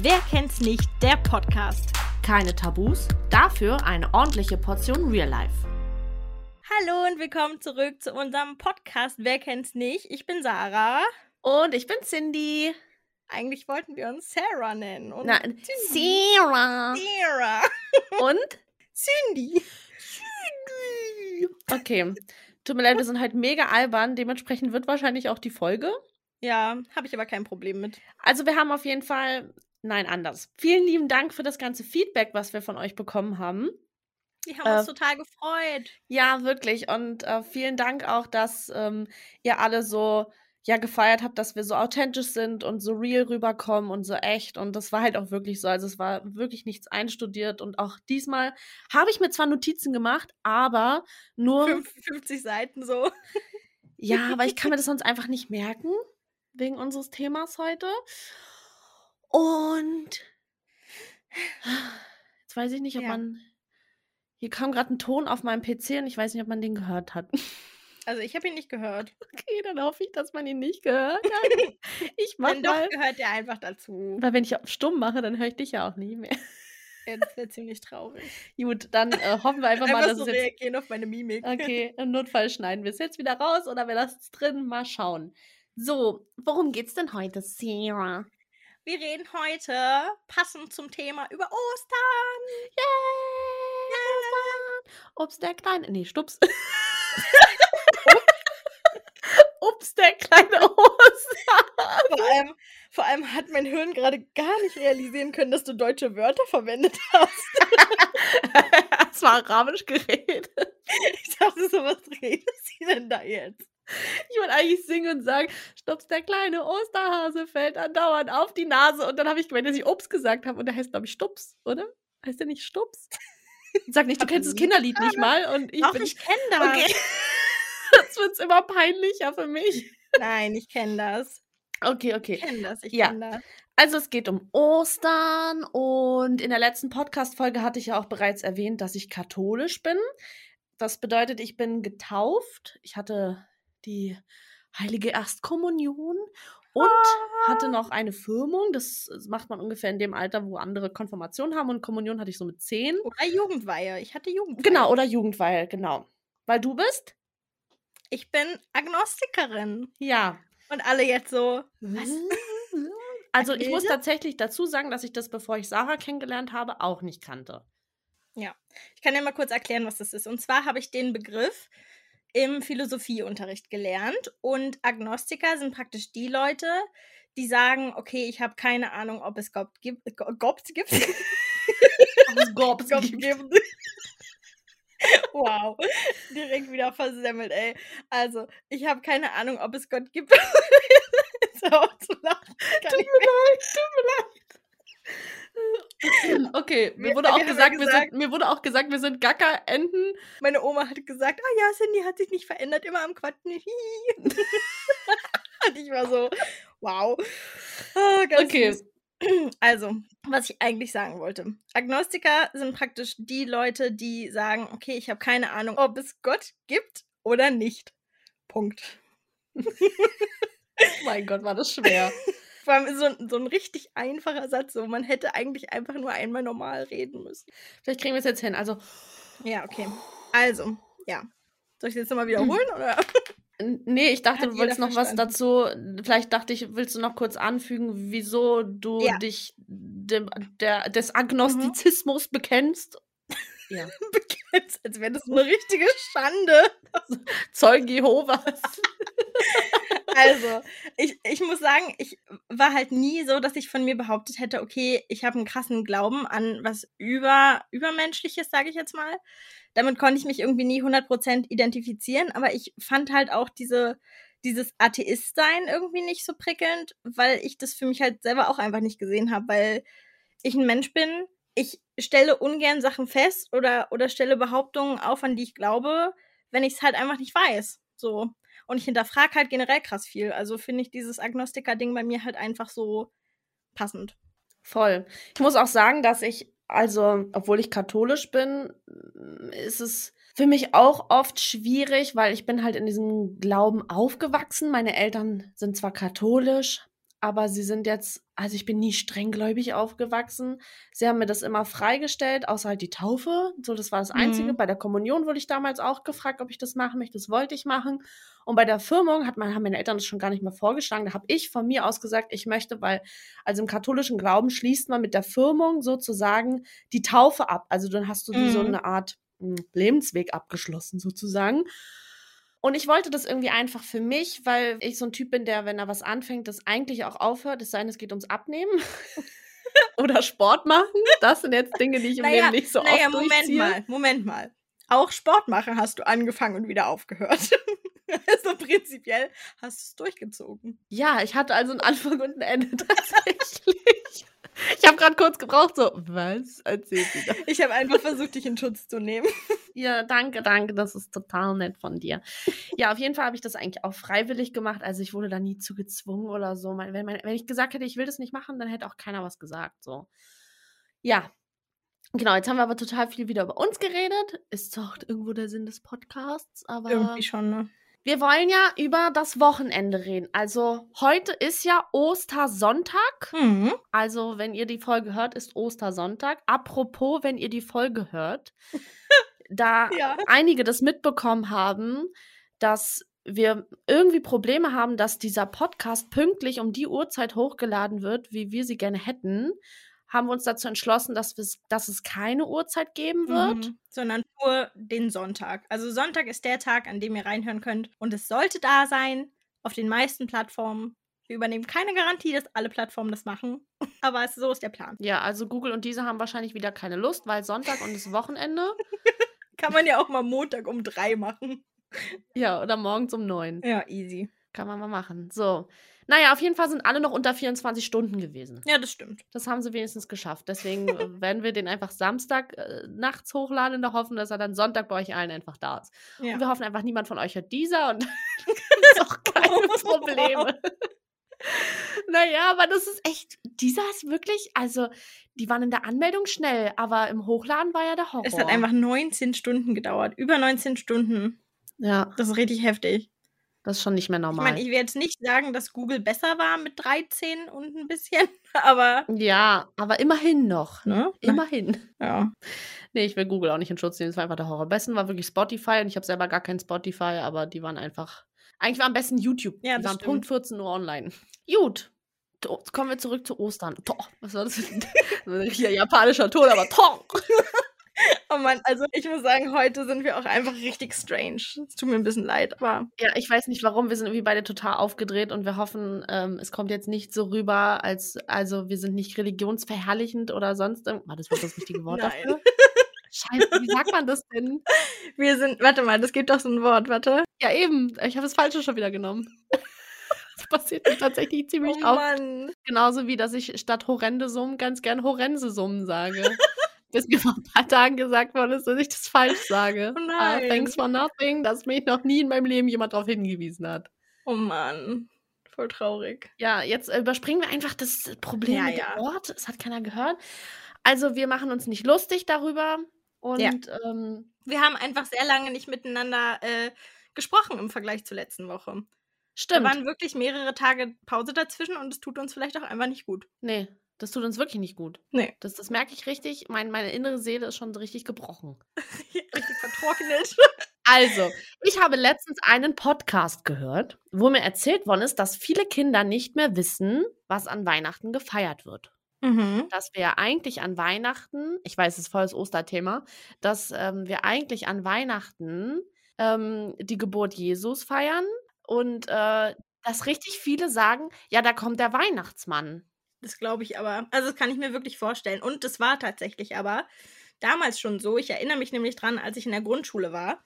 Wer kennt's nicht? Der Podcast. Keine Tabus, dafür eine ordentliche Portion Real Life. Hallo und willkommen zurück zu unserem Podcast. Wer kennt's nicht? Ich bin Sarah. Und ich bin Cindy. Eigentlich wollten wir uns Sarah nennen. Und Nein, Sarah. Sarah. Und? Cindy. Okay. Tut mir leid, wir sind halt mega albern. Dementsprechend wird wahrscheinlich auch die Folge. Ja, habe ich aber kein Problem mit. Also wir haben auf jeden Fall, nein, anders. Vielen lieben Dank für das ganze Feedback, was wir von euch bekommen haben. Die haben Äh, uns total gefreut. Ja, wirklich. Und äh, vielen Dank auch, dass ähm, ihr alle so ja gefeiert habt, dass wir so authentisch sind und so real rüberkommen und so echt. Und das war halt auch wirklich so. Also es war wirklich nichts einstudiert. Und auch diesmal habe ich mir zwar Notizen gemacht, aber nur. Fünf- 50 Seiten so. Ja, aber ich kann mir das sonst einfach nicht merken, wegen unseres Themas heute. Und jetzt weiß ich nicht, ob Ja. man. Hier kam gerade ein Ton auf meinem PC und ich weiß nicht, ob man den gehört hat. Also ich habe ihn nicht gehört. Okay, dann hoffe ich, dass man ihn nicht gehört hat. Ich mach Wenn doch, mal. gehört der einfach dazu. Weil wenn ich stumm mache, dann höre ich dich ja auch nie mehr. Ja, Das wäre ziemlich traurig. Gut, dann äh, hoffen wir einfach mal, Einfach dass so es jetzt reagieren auf meine Mimik. Okay, im Notfall schneiden wir es jetzt wieder raus oder wir lassen es drin. Mal schauen. So, worum geht's denn heute, Sarah? Wir reden heute passend zum Thema über Ostern. Yay! Ups, der kleine. Nee, Stups. Ups, der kleine Oster. Vor allem, vor allem hat mein Hirn gerade gar nicht realisieren können, dass du deutsche Wörter verwendet hast. Es war arabisch geredet. Ich dachte so, was redet sie denn da jetzt? Ich wollte eigentlich singen und sagen, Stups, der kleine Osterhase fällt andauernd auf die Nase. Und dann habe ich gemeint, dass ich Ups gesagt habe. Und der heißt, glaube ich, Stups, oder? Heißt der nicht Stups? Sag nicht, du kennst das Kinderlied nicht mal. Und ich Doch, bin. ich kenne das. Okay. Jetzt wird es immer peinlicher für mich. Nein, ich kenne das. Okay, Ich okay. kenne das. Ich Ja. kenne das. Also es geht um Ostern und in der letzten Podcast-Folge hatte ich ja auch bereits erwähnt, dass ich katholisch bin. Das bedeutet, ich bin getauft. Ich hatte die heilige Erstkommunion und hatte noch eine Firmung. Das macht man ungefähr in dem Alter, wo andere Konfirmation haben und Kommunion hatte ich so mit zehn. Oder Jugendweihe. Ich hatte Jugendweihe. Genau, oder Jugendweihe, genau. Weil du bist? Ich bin Agnostikerin. Ja. Und alle jetzt so, was? Also ich muss tatsächlich dazu sagen, dass ich das, bevor ich Sarah kennengelernt habe, auch nicht kannte. Ich kann dir mal kurz erklären, was das ist. Und zwar habe ich den Begriff im Philosophieunterricht gelernt. Und Agnostiker sind praktisch die Leute, die sagen, okay, ich habe keine Ahnung, ob es Gott gibt. Go- Gott gibt. Es Gorbs Gott gibt. gibt. wow. Direkt wieder versemmelt, ey. Also, ich habe keine Ahnung, ob es Gott gibt. Hör auf zu lachen. Tut mir leid, tut mir leid. Okay, mir wurde auch gesagt, wir gesagt- sind, mir wurde auch gesagt, wir sind Gackerenten. Meine Oma hat gesagt, ah ja, Cindy hat sich nicht verändert, immer am Quatschen. Und ich war so, wow. Ganz Okay. süß. Also, was ich eigentlich sagen wollte. Agnostiker sind praktisch die Leute, die sagen, okay, ich habe keine Ahnung, ob es Gott gibt oder nicht. Punkt. mein Gott, war das schwer. Vor allem so, ein- so ein richtig einfacher Satz, so man hätte eigentlich einfach nur einmal normal reden müssen. Vielleicht kriegen wir es jetzt hin. Also, Ja, okay. Also, ja. Soll ich das jetzt nochmal wiederholen? Oder? nee, ich dachte, Hat du wolltest noch was verstanden. dazu. Vielleicht dachte ich, willst du noch kurz anfügen, wieso du Ja. dich dem, der, des Agnostizismus bekennst? Ja. Als, als wäre das eine richtige Schande. Zeugen Jehovas. Also, ich, ich muss sagen, ich war halt nie so, dass ich von mir behauptet hätte, okay, ich habe einen krassen Glauben an was über, Übermenschliches, sage ich jetzt mal. Damit konnte ich mich irgendwie nie 100% identifizieren, aber ich fand halt auch diese, dieses Atheist-Sein irgendwie nicht so prickelnd, weil ich das für mich halt selber auch einfach nicht gesehen habe, weil ich ein Mensch bin, ich stelle ungern Sachen fest oder, oder stelle Behauptungen auf, an die ich glaube, wenn ich es halt einfach nicht weiß. So. Und ich hinterfrage halt generell krass viel. Also finde ich dieses Agnostiker-Ding bei mir halt einfach so passend. Voll. Ich muss auch sagen, dass ich, also, obwohl ich katholisch bin, ist es für mich auch oft schwierig, weil ich bin halt in diesem Glauben aufgewachsen. Meine Eltern sind zwar katholisch, aber sie sind jetzt, also ich bin nie strenggläubig aufgewachsen. Sie haben mir das immer freigestellt, außer halt die Taufe. So, das war das Einzige. Mhm. Bei der Kommunion wurde ich damals auch gefragt, ob ich das machen möchte. Das wollte ich machen. Und bei der Firmung hat man, haben meine Eltern das schon gar nicht mehr vorgeschlagen. Da habe ich von mir aus gesagt, ich möchte, weil, also im katholischen Glauben schließt man mit der Firmung sozusagen die Taufe ab. Also dann hast du wie so Mhm. eine Art mh, Lebensweg abgeschlossen sozusagen. Und ich wollte das irgendwie einfach für mich, weil ich so ein Typ bin, der, wenn er was anfängt, das eigentlich auch aufhört. Es sei denn, es geht ums Abnehmen oder Sport machen. Das sind jetzt Dinge, die ich im Naja, Leben nicht so naja, oft Moment durchziehe. mal, Moment mal. Auch Sport machen hast du angefangen und wieder aufgehört. also prinzipiell hast du es durchgezogen. Ja, ich hatte also einen Anfang und ein Ende tatsächlich. Ich habe gerade kurz gebraucht, so, was erzählt sie da? Ich habe einfach versucht, dich in Schutz zu nehmen. Ja, danke, danke, das ist total nett von dir. Ja, auf jeden Fall habe ich das eigentlich auch freiwillig gemacht. Also ich wurde da nie zu gezwungen oder so. Wenn, mein, wenn ich gesagt hätte, ich will das nicht machen, dann hätte auch keiner was gesagt. So. Ja. Genau, jetzt haben wir aber total viel wieder über uns geredet. Ist doch irgendwo der Sinn des Podcasts, aber. Irgendwie schon, ne? Wir wollen ja über das Wochenende reden. Also heute ist ja Ostersonntag. Mhm. Also, wenn ihr die Folge hört, ist Ostersonntag. Apropos, wenn ihr die Folge hört, da Ja. einige das mitbekommen haben, dass wir irgendwie Probleme haben, dass dieser Podcast pünktlich um die Uhrzeit hochgeladen wird, wie wir sie gerne hätten, haben wir uns dazu entschlossen, dass, dass es keine Uhrzeit geben wird. Mhm. Sondern nur den Sonntag. Also Sonntag ist der Tag, an dem ihr reinhören könnt. Und es sollte da sein, auf den meisten Plattformen. Wir übernehmen keine Garantie, dass alle Plattformen das machen. Aber es, so ist der Plan. Ja, also Google und diese haben wahrscheinlich wieder keine Lust, weil Sonntag und das Wochenende. Kann man ja auch mal Montag um drei machen. Ja, oder morgens um neun. Ja, easy. Kann man mal machen. So. Naja, auf jeden Fall sind alle noch unter 24 Stunden gewesen. Ja, das stimmt. Das haben sie wenigstens geschafft. Deswegen äh, werden wir den einfach Samstag äh, nachts hochladen in der Hoffnung, dass er dann Sonntag bei euch allen einfach da ist. Ja. Und wir hoffen einfach, niemand von euch hört dieser und ist auch keine Probleme. naja, aber das ist echt, dieser ist wirklich, also, die waren in der Anmeldung schnell, aber im Hochladen war ja der Horror. Es hat einfach 19 Stunden gedauert. Über 19 Stunden. Ja, Das ist richtig heftig. Das ist schon nicht mehr Ich normal. meine, ich will jetzt nicht sagen, dass Google besser war mit 13 und ein bisschen, aber. ja, aber immerhin noch. Ne? Immerhin. Ja. Nee, ich will Google auch nicht in Schutz nehmen. Es war einfach der Horror. Am besten war wirklich Spotify und ich habe selber gar kein Spotify, aber die waren einfach. Eigentlich war am besten YouTube. Ja, die das waren stimmt. Punkt 14 Uhr online. Gut. Kommen wir zurück zu Ostern. To, was war das? Hier japanischer Ton, aber Tong. Oh Mann, also ich muss sagen, heute sind wir auch einfach richtig strange. Es tut mir ein bisschen leid, aber. Ja, ich weiß nicht warum. Wir sind irgendwie beide total aufgedreht und wir hoffen, ähm, es kommt jetzt nicht so rüber, als also wir sind nicht religionsverherrlichend oder sonst irgendwas. War das wohl das richtige Wort dafür? Scheiße, wie sagt man das denn? Wir sind. Warte mal, das gibt doch so ein Wort, warte. Ja, eben. Ich habe das Falsche schon wieder genommen. Das passiert mir tatsächlich ziemlich oh oft. Mann. Genauso wie, dass ich statt horrende Summen ganz gern horrense Summen sage. Bis mir vor ein paar Tagen gesagt worden ist, dass ich das falsch sage. Oh Ah, nein. thanks for nothing, dass mich noch nie in meinem Leben jemand darauf hingewiesen hat. Oh Mann. Voll traurig. Ja, jetzt überspringen wir einfach das Problem Ja, mit ja. dem Ort. Es hat keiner gehört. Also wir machen uns nicht lustig darüber. Und Ja. ähm, Wir haben einfach sehr lange nicht miteinander äh, gesprochen im Vergleich zur letzten Woche. Da stimmt. waren wirklich mehrere Tage Pause dazwischen und es tut uns vielleicht auch einfach nicht gut. Nee, das tut uns wirklich nicht gut. Nee. Das, das merke ich richtig. Mein, meine innere Seele ist schon so richtig gebrochen. Richtig vertrocknet. Also, ich habe letztens einen Podcast gehört, wo mir erzählt worden ist, dass viele Kinder nicht mehr wissen, was an Weihnachten gefeiert wird. Mhm. Dass wir eigentlich an Weihnachten, ich weiß, es ist voll das Osterthema, dass ähm, wir eigentlich an Weihnachten ähm, die Geburt Jesus feiern und äh, dass richtig viele sagen, ja, da kommt der Weihnachtsmann. Das glaube ich aber. Also, das kann ich mir wirklich vorstellen. Und das war tatsächlich aber damals schon so. Ich erinnere mich nämlich dran, als ich in der Grundschule war,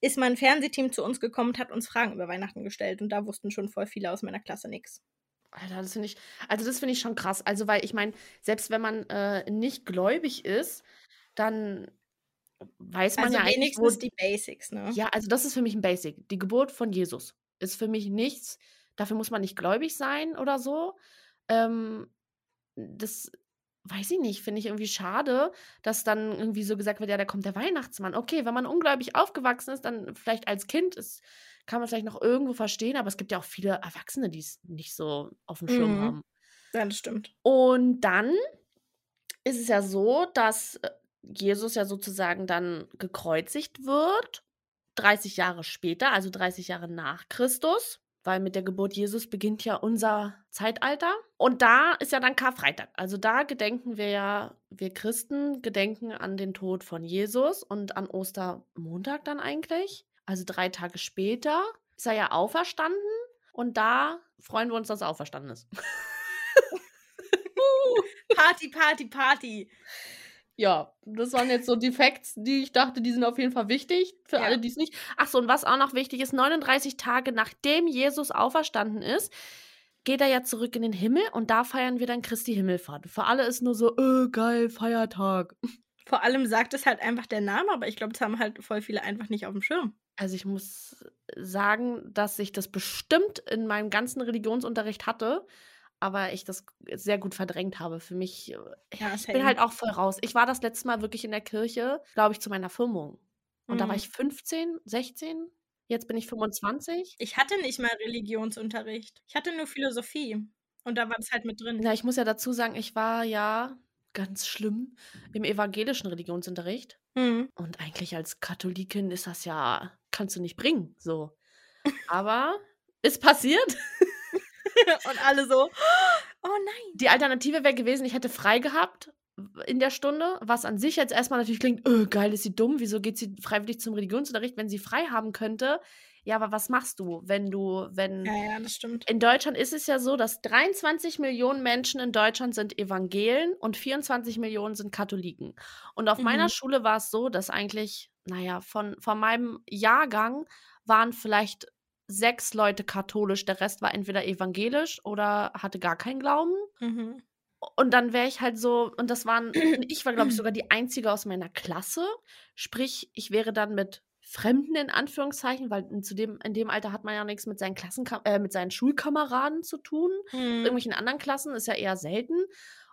ist mein Fernsehteam zu uns gekommen und hat uns Fragen über Weihnachten gestellt. Und da wussten schon voll viele aus meiner Klasse nichts. Alter, das finde ich, also das finde ich schon krass. Also, weil ich meine, selbst wenn man äh, nicht gläubig ist, dann weiß man Also ja eigentlich, wo, wenigstens die Basics, ne? ja, also das ist für mich ein Basic. Die Geburt von Jesus ist für mich nichts. Dafür muss man nicht gläubig sein oder so. Ähm, das weiß ich nicht, finde ich irgendwie schade, dass dann irgendwie so gesagt wird, ja, da kommt der Weihnachtsmann. Okay, wenn man ungläubig aufgewachsen ist, dann vielleicht als Kind ist, kann man vielleicht noch irgendwo verstehen, aber es gibt ja auch viele Erwachsene, die es nicht so auf dem Schirm Mhm. haben. Ja, das stimmt. Und dann ist es ja so, dass äh, Jesus ja sozusagen dann gekreuzigt wird, 30 Jahre später, also 30 Jahre nach Christus, weil mit der Geburt Jesus beginnt ja unser Zeitalter. Und da ist ja dann Karfreitag. Also da gedenken wir ja, wir Christen gedenken an den Tod von Jesus und an Ostermontag dann eigentlich. Also drei Tage später ist er ja auferstanden und da freuen wir uns, dass er auferstanden ist. Party, Party, Party. Ja, das waren jetzt so die Facts, die ich dachte, die sind auf jeden Fall wichtig für Ja. alle, die es nicht. Ach so, und was auch noch wichtig ist, 39 Tage nachdem Jesus auferstanden ist, geht er ja zurück in den Himmel und da feiern wir dann Christi Himmelfahrt. Für alle ist nur so, äh, geil, Feiertag. Vor allem sagt es halt einfach der Name, aber ich glaube, das haben halt voll viele einfach nicht auf dem Schirm. Also ich muss sagen, dass ich das bestimmt in meinem ganzen Religionsunterricht hatte, aber ich das sehr gut verdrängt habe. Für mich, äh, Ja, ich bin halt auch voll raus. Ich war das letzte Mal wirklich in der Kirche, glaube ich, zu meiner Firmung. Und da war Mhm. ich 15, 16. Jetzt bin ich 25. Ich hatte nicht mal Religionsunterricht. Ich hatte nur Philosophie. Und da war das halt mit drin. Ja, ich muss ja dazu sagen, ich war ja ganz schlimm im evangelischen Religionsunterricht. Mhm. Und eigentlich als Katholikin ist das ja, kannst du nicht bringen, so. Aber ist passiert. Und alle so, oh nein. Die Alternative wäre gewesen, ich hätte frei gehabt in der Stunde, was an sich jetzt erstmal natürlich klingt, öh, geil, ist sie dumm, wieso geht sie freiwillig zum Religionsunterricht, wenn sie frei haben könnte? Ja, aber was machst du, wenn du, wenn Ja, ja, das stimmt. in Deutschland ist es ja so, dass 23 Millionen Menschen in Deutschland sind Evangelen und 24 Millionen sind Katholiken. Und auf meiner Mhm. Schule war es so, dass eigentlich, naja, von, von meinem Jahrgang waren vielleicht sechs Leute katholisch, der Rest war entweder evangelisch oder hatte gar keinen Glauben. Mhm. Und dann wäre ich halt so, und das waren, ich war, glaube ich, sogar die Einzige aus meiner Klasse. Sprich, ich wäre dann mit Fremden in Anführungszeichen, weil in, zu dem, in dem Alter hat man ja nichts mit seinen Klassenkam äh, mit seinen Schulkameraden zu tun. Mhm. Irgendwelchen anderen Klassen ist ja eher selten.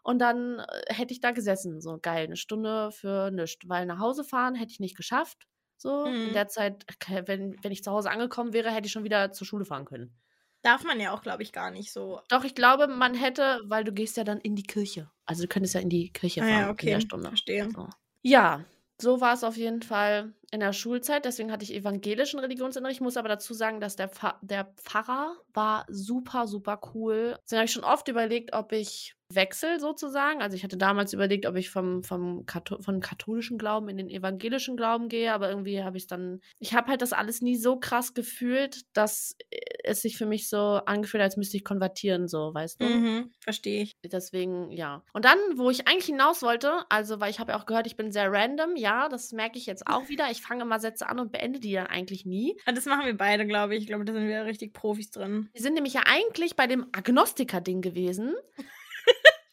Und dann äh, hätte ich da gesessen, so geil, eine Stunde für nichts. Weil nach Hause fahren hätte ich nicht geschafft. So, in Mhm. der Zeit, wenn, wenn ich zu Hause angekommen wäre, hätte ich schon wieder zur Schule fahren können. Darf man ja auch, glaube ich, gar nicht so. Doch, ich glaube, man hätte, weil du gehst ja dann in die Kirche. Also du könntest ja in die Kirche Ah fahren ja, in okay. der Stunde. Verstehe. So. Ja, so war es auf jeden Fall in der Schulzeit. Deswegen hatte ich evangelischen Religionsunterricht. Ich muss aber dazu sagen, dass der, Pfa der Pfarrer war super, super cool. Deswegen habe ich schon oft überlegt, ob ich wechsel sozusagen. Also ich hatte damals überlegt, ob ich vom, vom, Katho vom katholischen Glauben in den evangelischen Glauben gehe, aber irgendwie habe ich dann. Ich habe halt das alles nie so krass gefühlt, dass es sich für mich so angefühlt, als müsste ich konvertieren, so, weißt du? Mhm. Verstehe ich. Deswegen, ja. Und dann, wo ich eigentlich hinaus wollte, also, weil ich habe ja auch gehört, ich bin sehr random, ja, das merke ich jetzt auch wieder. Ich fange immer Sätze an und beende die ja eigentlich nie. Ah, Das machen wir beide, glaube ich. Ich glaube, da sind wir richtig Profis drin. Wir sind nämlich ja eigentlich bei dem Agnostiker-Ding gewesen,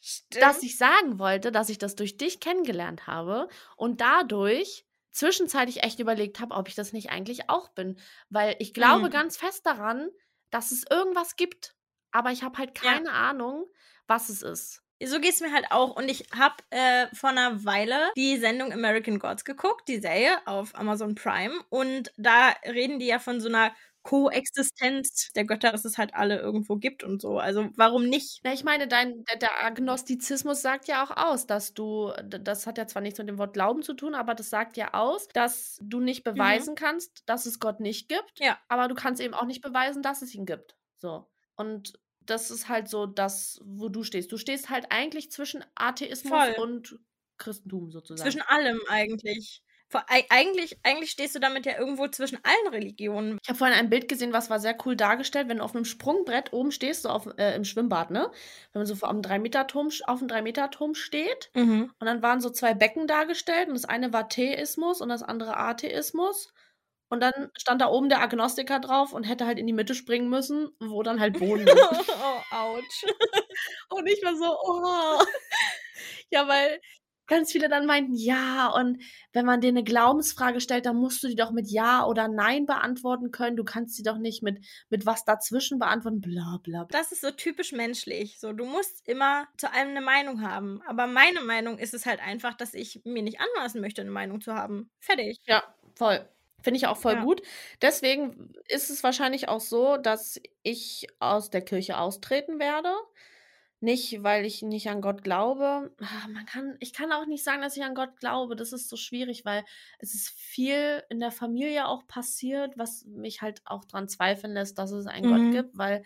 Stimmt. dass ich sagen wollte, dass ich das durch dich kennengelernt habe und dadurch zwischenzeitlich echt überlegt habe, ob ich das nicht eigentlich auch bin. Weil ich glaube Mhm. ganz fest daran, dass es irgendwas gibt, aber ich habe halt Ja. keine Ahnung, was es ist. So geht es mir halt auch. Und ich habe äh, vor einer Weile die Sendung American Gods geguckt, die Serie auf Amazon Prime. Und da reden die ja von so einer Koexistenz der Götter, dass es halt alle irgendwo gibt und so. Also warum nicht? Na, ich meine, dein, der, Agnostizismus sagt ja auch aus, dass du, das hat ja zwar nichts mit dem Wort Glauben zu tun, aber das sagt ja aus, dass du nicht beweisen kannst, dass es Gott nicht gibt, Ja. aber du kannst eben auch nicht beweisen, dass es ihn gibt. So. Und das ist halt so das, wo du stehst. Du stehst halt eigentlich zwischen Atheismus Voll. und Christentum sozusagen. Zwischen allem eigentlich. Eigentlich, eigentlich stehst du damit ja irgendwo zwischen allen Religionen. Ich habe vorhin ein Bild gesehen, was war sehr cool dargestellt, wenn du auf einem Sprungbrett oben stehst, so auf, äh, im Schwimmbad, ne? Wenn man so auf einem 3-Meter-Turm auf einem 3-Meter-Turm steht Mhm. Und dann waren so zwei Becken dargestellt und das eine war Theismus und das andere Atheismus. Und dann stand da oben der Agnostiker drauf und hätte halt in die Mitte springen müssen, wo dann halt Boden ist. oh, ouch. und ich war so, oh. Ja, weil ganz viele dann meinten, ja, und wenn man dir eine Glaubensfrage stellt, dann musst du die doch mit Ja oder Nein beantworten können. Du kannst sie doch nicht mit, mit was dazwischen beantworten, bla bla bla. Das ist so typisch menschlich. So, du musst immer zu allem eine Meinung haben. Aber meine Meinung ist es halt einfach, dass ich mir nicht anmaßen möchte, eine Meinung zu haben. Fertig. Ja, voll. Finde ich auch voll Ja. gut. Deswegen ist es wahrscheinlich auch so, dass ich aus der Kirche austreten werde. Nicht, weil ich nicht an Gott glaube. Ah, Man kann, ich kann auch nicht sagen, dass ich an Gott glaube. Das ist so schwierig, weil es ist viel in der Familie auch passiert, was mich halt auch dran zweifeln lässt, dass es einen Mhm. Gott gibt, weil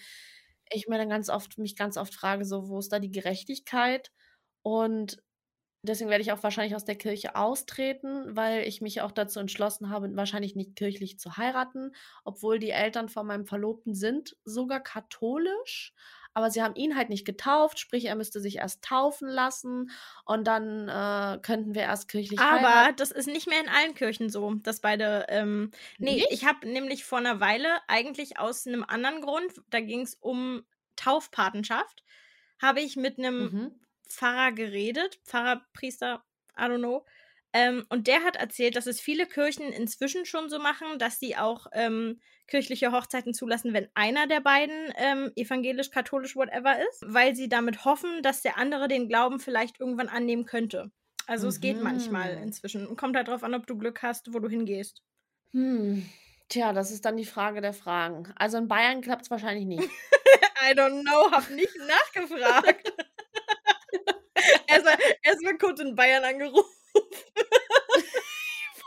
ich mir dann ganz oft, mich ganz oft frage, so, wo ist da die Gerechtigkeit? Und deswegen werde ich auch wahrscheinlich aus der Kirche austreten, weil ich mich auch dazu entschlossen habe, wahrscheinlich nicht kirchlich zu heiraten, obwohl die Eltern von meinem Verlobten sind sogar katholisch, aber sie haben ihn halt nicht getauft, sprich, er müsste sich erst taufen lassen und dann äh, könnten wir erst kirchlich Aber heiraten. das ist nicht mehr in allen Kirchen so, dass beide. Ähm, nee, Nicht? ich habe nämlich vor einer Weile eigentlich aus einem anderen Grund, da ging es um Taufpatenschaft, habe ich mit einem Mhm. Pfarrer geredet, Pfarrer, Priester, I don't know. Ähm, und der hat erzählt, dass es viele Kirchen inzwischen schon so machen, dass sie auch ähm, kirchliche Hochzeiten zulassen, wenn einer der beiden ähm, evangelisch, katholisch, whatever ist, weil sie damit hoffen, dass der andere den Glauben vielleicht irgendwann annehmen könnte. Also es geht manchmal Mhm. inzwischen. Und kommt halt drauf an, ob du Glück hast, wo du hingehst. Hm. Tja, das ist dann die Frage der Fragen. Also in Bayern klappt es wahrscheinlich nicht. I don't know, hab nicht nachgefragt. Erstmal erst mal kurz in Bayern angerufen.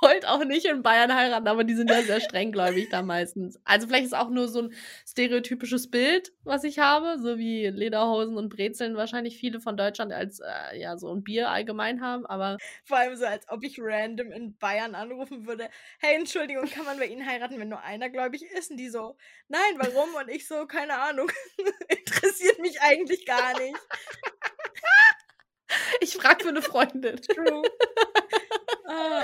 wollte auch nicht in Bayern heiraten, aber die sind ja sehr strenggläubig da meistens. Also vielleicht ist auch nur so ein stereotypisches Bild, was ich habe, so wie Lederhosen und Brezeln wahrscheinlich viele von Deutschland als äh, ja so ein Bier allgemein haben, aber Vor allem so, als ob ich random in Bayern anrufen würde. Hey, Entschuldigung, kann man bei Ihnen heiraten, wenn nur einer gläubig ist? Und die so, nein, warum? Und ich so, keine Ahnung. Interessiert mich eigentlich gar nicht. ich frage für eine Freundin. True. Ah.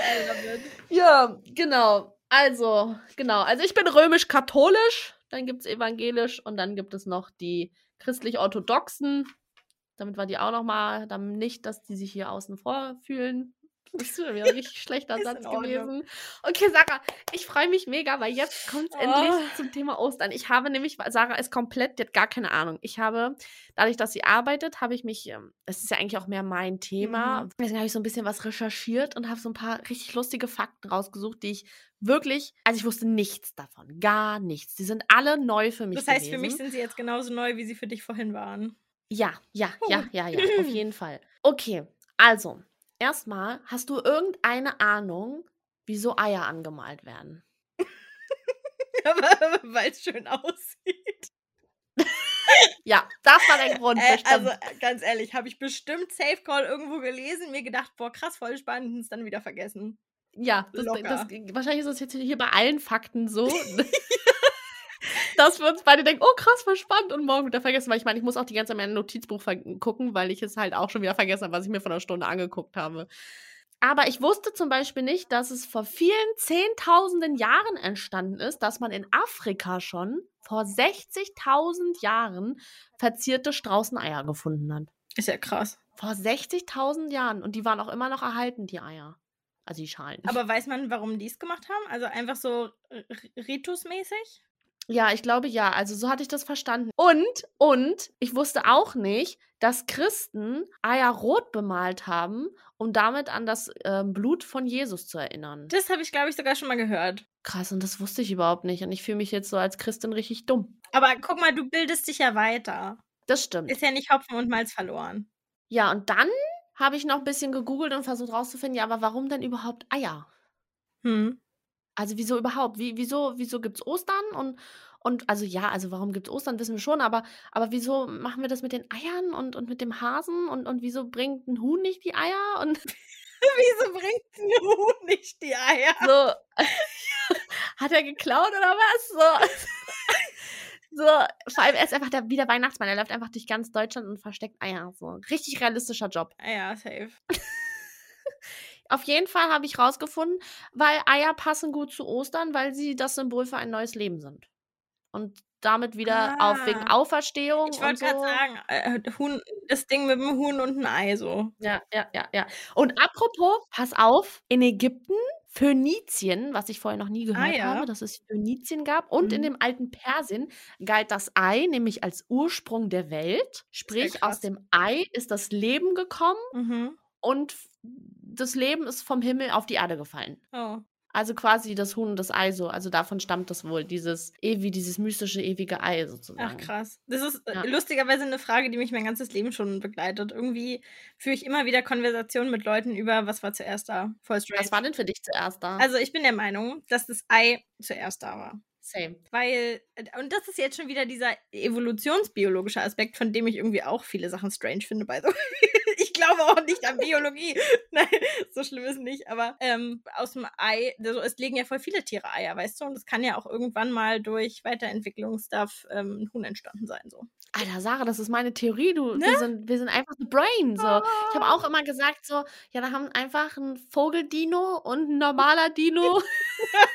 Ja, genau. Also, genau. Also ich bin römisch-katholisch, dann gibt es evangelisch und dann gibt es noch die christlich-orthodoxen. Damit war die auch noch mal, dann nicht, dass die sich hier außen vor fühlen. Das ist schon wieder ein richtig schlechter Satz gewesen. Okay, Sarah, ich freue mich mega, weil jetzt kommt es endlich Oh. zum Thema Ostern. Ich habe nämlich, Sarah ist komplett, die hat gar keine Ahnung. Ich habe, dadurch, dass sie arbeitet, habe ich mich, ähm, das ist ja eigentlich auch mehr mein Thema, Mhm. deswegen habe ich so ein bisschen was recherchiert und habe so ein paar richtig lustige Fakten rausgesucht, die ich wirklich, also ich wusste nichts davon, gar nichts. Die sind alle neu für mich Das heißt, für gewesen. mich sind sie jetzt genauso neu, wie sie für dich vorhin waren. Ja, ja, ja, ja, ja, auf jeden Fall. Okay, also, erstmal, hast du irgendeine Ahnung, wieso Eier angemalt werden? Weil es schön aussieht. Ja, das war der Grund, Äh, also äh, ganz ehrlich, habe ich bestimmt Safe Call irgendwo gelesen, mir gedacht, boah, krass, voll spannend, und es dann wieder vergessen. ja, das, das, wahrscheinlich ist es jetzt hier bei allen Fakten so, dass wir uns beide denken, oh krass, voll spannend und morgen wieder vergessen, weil ich meine, ich muss auch die ganze Zeit mein Notizbuch gucken, weil ich es halt auch schon wieder vergessen habe, was ich mir vor einer Stunde angeguckt habe. Aber ich wusste zum Beispiel nicht, dass es vor vielen Zehntausenden Jahren entstanden ist, dass man in Afrika schon vor 60.000 Jahren verzierte Straußeneier gefunden hat. Ist ja krass. Vor 60.000 Jahren. Und die waren auch immer noch erhalten, die Eier. Also die Schalen. Aber weiß man, warum die es gemacht haben? Also einfach so ritusmäßig? Ja, ich glaube ja. Also so hatte ich das verstanden. Und, und ich wusste auch nicht, dass Christen Eier rot bemalt haben, um damit an das ähm, Blut von Jesus zu erinnern. Das habe ich, glaube ich, sogar schon mal gehört. Krass, und das wusste ich überhaupt nicht. Und ich fühle mich jetzt so als Christin richtig dumm. Aber guck mal, du bildest dich ja weiter. Das stimmt. Ist ja nicht Hopfen und Malz verloren. Ja, und dann habe ich noch ein bisschen gegoogelt und versucht rauszufinden, ja, aber warum denn überhaupt Eier? Hm. Also wieso überhaupt? Wie, wieso wieso gibt es Ostern? Und, und also ja, also warum gibt es Ostern, wissen wir schon, aber, aber wieso machen wir das mit den Eiern und, und mit dem Hasen? Und, und wieso bringt ein Huhn nicht die Eier? Und Wieso bringt ein Huhn nicht die Eier? so, hat er geklaut oder was? So, so vor allem, er ist einfach der, wie der Weihnachtsmann. Er läuft einfach durch ganz Deutschland und versteckt Eier. So, richtig realistischer Job. Ja, safe. Auf jeden Fall habe ich rausgefunden, weil Eier passen gut zu Ostern, weil sie das Symbol für ein neues Leben sind. Und damit wieder ah, auf wegen ah. Auferstehung. Ich wollte gerade so. sagen, äh, Huhn, das Ding mit dem Huhn und ein Ei so. Ja, ja, ja, ja. Und apropos, pass auf, in Ägypten Phönizien, was ich vorher noch nie ah, gehört ah, ja. habe, dass es Phönizien gab. Und mhm. in dem alten Persien galt das Ei nämlich als Ursprung der Welt. Sprich, aus dem Ei ist das Leben gekommen mhm. Und das Leben ist vom Himmel auf die Erde gefallen. Oh. Also quasi das Huhn und das Ei so. Also davon stammt das wohl, dieses ewig, dieses mystische ewige Ei sozusagen. Ach krass. Das ist äh, ja. lustigerweise eine Frage, die mich mein ganzes Leben schon begleitet. Irgendwie führe ich immer wieder Konversationen mit Leuten über, was war zuerst da. Voll. Was war denn für dich zuerst da? Also ich bin der Meinung, dass das Ei zuerst da war. Same. Weil, äh, und das ist jetzt schon wieder dieser evolutionsbiologische Aspekt, von dem ich irgendwie auch viele Sachen strange finde, by the way. Ich glaube auch nicht an Biologie. Nein, so schlimm ist nicht. Aber ähm, aus dem Ei, also es legen ja voll viele Tiere Eier, weißt du? Und es kann ja auch irgendwann mal durch Weiterentwicklungsstuff ähm, ein Huhn entstanden sein, so. Alter, Sarah, das ist meine Theorie. Du, ne? wir, sind, wir sind einfach the brain. So. Oh. Ich habe auch immer gesagt, so, ja, da haben einfach ein Vogeldino und ein normaler Dino.